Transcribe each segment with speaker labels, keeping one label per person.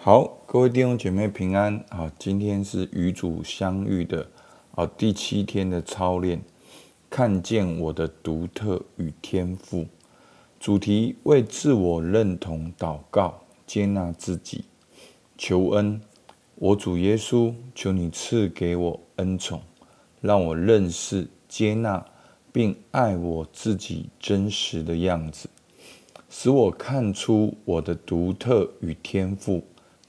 Speaker 1: 好，各位弟兄姐妹平安。好，今天是与主相遇的啊第七天的操练，看见我的独特与天赋。主题为自我认同祷告，接纳自己，求恩。我主耶稣，求你赐给我恩宠，让我认识、接纳并爱我自己真实的样子，使我看出我的独特与天赋。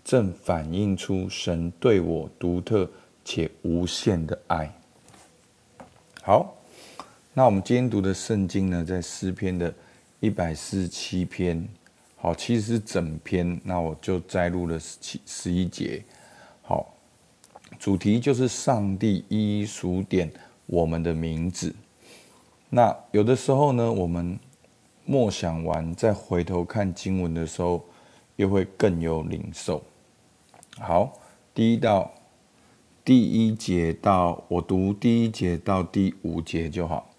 Speaker 1: 正反映出神对我独特且无限的爱。好，那我们今天读的圣经呢，在诗篇的一百四十七篇。好，其实是整篇，那我就摘录了十七十一节。好，主题就是上帝一一数点我们的名字。那有的时候呢，我们默想完再回头看经文的时候，又会更有领受。好，第一到第一节到我读第一节到第五节就好。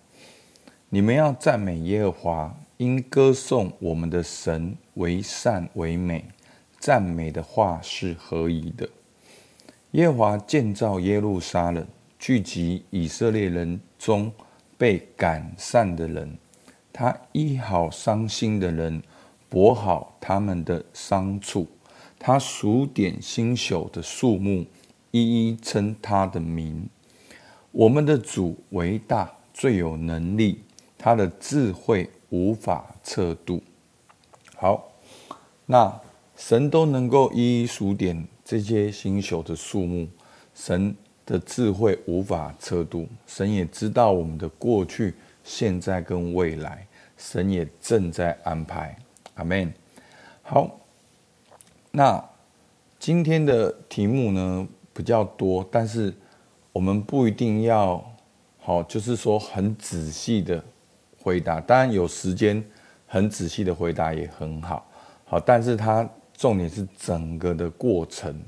Speaker 1: 你们要赞美耶和华，因歌颂我们的神为善为美，赞美的话是合宜的。耶和华建造耶路撒冷，聚集以色列人中被赶散的人，他医好伤心的人，补好他们的伤处。他数点星宿的数目，一一称他的名。我们的主为大，最有能力，他的智慧无法测度。好，那神都能够一一数点这些星宿的数目，神的智慧无法测度。神也知道我们的过去、现在跟未来，神也正在安排。阿门。好。那今天的题目呢，比较多，但是我们不一定要好，就是说很仔细的回答。当然有时间很仔细的回答也很好，好，但是它重点是整个的过程，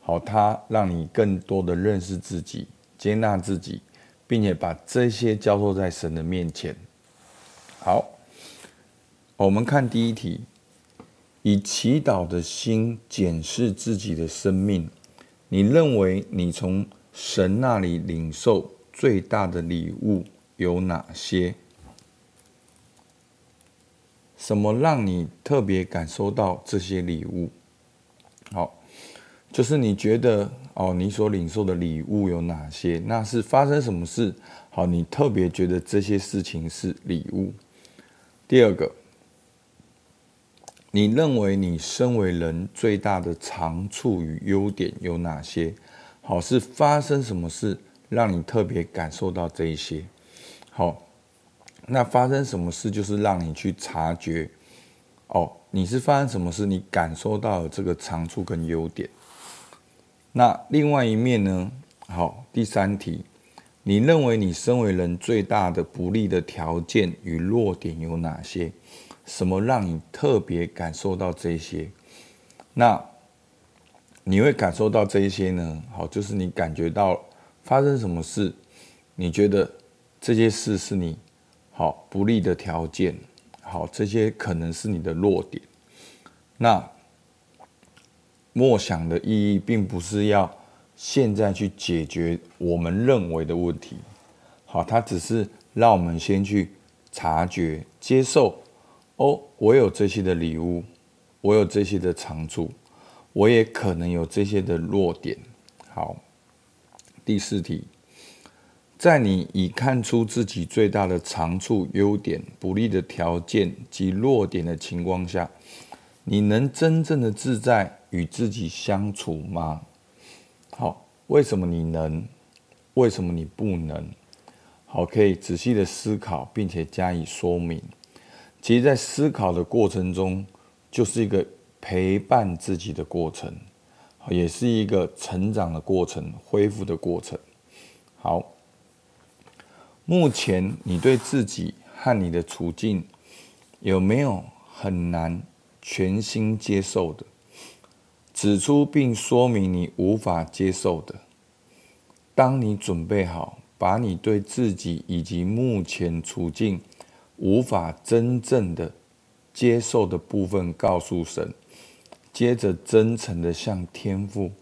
Speaker 1: 好，它让你更多的认识自己、接纳自己，并且把这些交托在神的面前。好，我们看第一题。以祈祷的心检视自己的生命，你认为你从神那里领受最大的礼物有哪些？什么让你特别感受到这些礼物？好，就是你觉得哦，你所领受的礼物有哪些？那是发生什么事？好，你特别觉得这些事情是礼物。第二个。你认为你身为人最大的长处与优点有哪些？好，是发生什么事让你特别感受到这一些？好，那发生什么事就是让你去察觉哦，你是发生什么事，你感受到了这个长处跟优点。那另外一面呢？好，第三题，你认为你身为人最大的不利的条件与弱点有哪些？什么让你特别感受到这些？那你会感受到这些呢？好，就是你感觉到发生什么事，你觉得这些事是你好不利的条件，好，这些可能是你的弱点。那默想的意义，并不是要现在去解决我们认为的问题，好，它只是让我们先去察觉、接受。哦，我有这些的礼物，我有这些的长处，我也可能有这些的弱点。好，第四题，在你已看出自己最大的长处、优点、不利的条件及弱点的情况下，你能真正的自在与自己相处吗？好，为什么你能？为什么你不能？好，可以仔细的思考，并且加以说明。其实，在思考的过程中，就是一个陪伴自己的过程，也是一个成长的过程、恢复的过程。好，目前你对自己和你的处境有没有很难全心接受的？指出并说明你无法接受的。当你准备好，把你对自己以及目前处境。无法真正的接受的部分，告诉神，接着真诚的向天父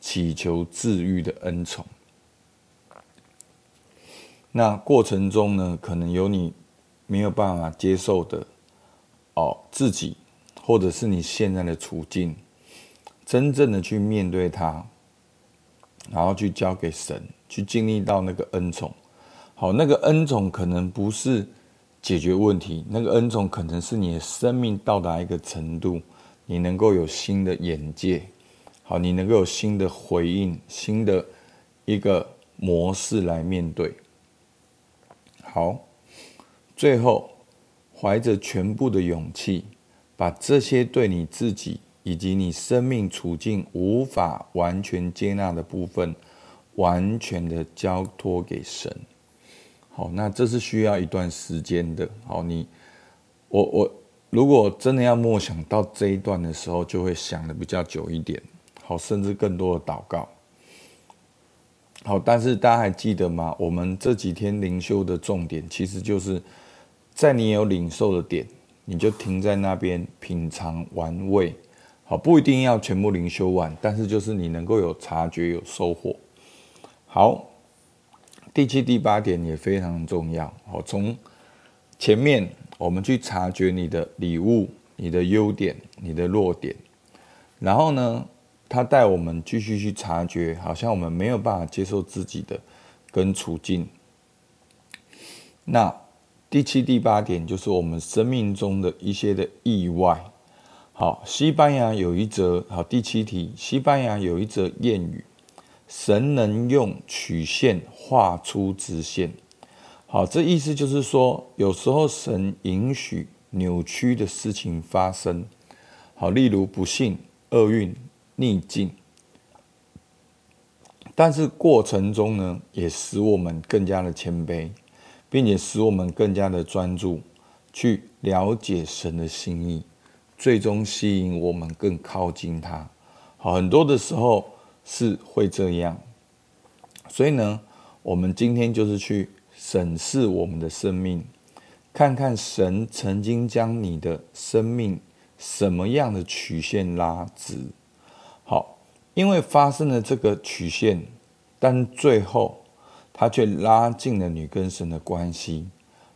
Speaker 1: 祈求治愈的恩宠。那过程中呢，可能有你没有办法接受的哦，自己或者是你现在的处境，真正的去面对它，然后去交给神，去经历到那个恩宠。好，那个恩宠可能不是解决问题，那个恩宠可能是你的生命到达一个程度，你能够有新的眼界，好，你能够有新的回应，新的一个模式来面对。好，最后怀着全部的勇气，把这些对你自己以及你生命处境无法完全接纳的部分，完全的交托给神。好，那这是需要一段时间的。好，你我我如果真的要默想到这一段的时候，就会想的比较久一点。好，甚至更多的祷告。好，但是大家还记得吗？我们这几天灵修的重点，其实就是在你有领受的点，你就停在那边品尝玩味。好，不一定要全部灵修完，但是就是你能够有察觉、有收获。好，第七、第八点也非常重要。好，从前面我们去察觉你的礼物、你的优点、你的弱点，然后呢，他带我们继续去察觉，好像我们没有办法接受自己的跟处境。那第七、第八点就是我们生命中的一些的意外。好，西班牙有一则，好，第七题，西班牙有一则谚语：神能用曲线画出直线。好，这意思就是说，有时候神允许扭曲的事情发生。好，例如不幸、厄运。逆境，但是过程中呢，也使我们更加的谦卑，并且使我们更加的专注，去了解神的心意，最终吸引我们更靠近他。好，很多的时候是会这样，所以呢，我们今天就是去审视我们的生命，看看神曾经将你的生命什么样的曲线拉直。好，因为发生了这个曲线，但最后它却拉近了你跟神的关系。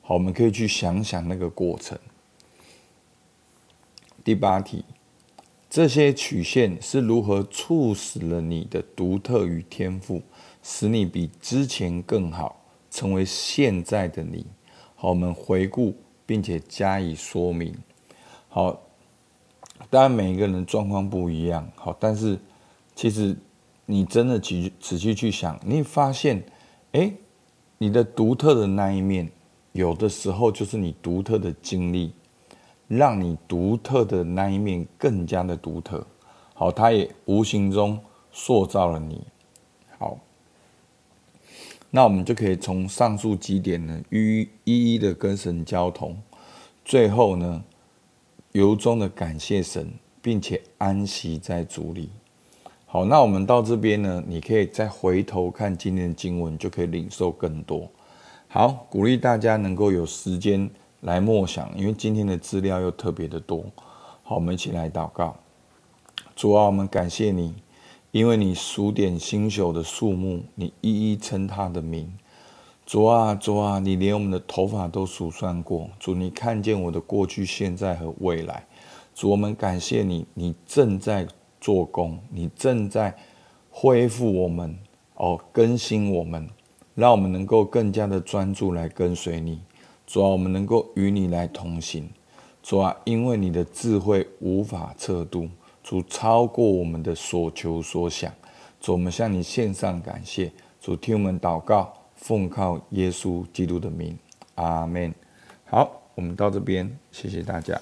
Speaker 1: 好，我们可以去想想那个过程。第八题，这些曲线是如何促使了你的独特与天赋，使你比之前更好，成为现在的你？好，我们回顾并且加以说明。好。当然，每一个人状况不一样，好，但是其实你真的仔仔细去想，你发现，哎，你的独特的那一面，有的时候就是你独特的经历，让你独特的那一面更加的独特，好，它也无形中塑造了你，好，那我们就可以从上述几点呢，一一一的跟神交通，最后呢，由衷的感谢神，并且安息在主里。好，那我们到这边呢，你可以再回头看今天的经文，就可以领受更多。好，鼓励大家能够有时间来默想，因为今天的资料又特别的多。好，我们一起来祷告。主啊，我们感谢你，因为你数点星宿的数目，你一一称他的名。主啊，主啊，你连我们的头发都数算过。主，你看见我的过去、现在和未来。主，我们感谢你，你正在做工，你正在恢复我们，哦，更新我们，让我们能够更加的专注来跟随你。主啊，我们能够与你来同行。主啊，因为你的智慧无法测度，主超过我们的所求所想。主，我们向你献上感谢。主，听我们祷告。奉靠耶稣基督的名，阿门。好，我们到这边，谢谢大家。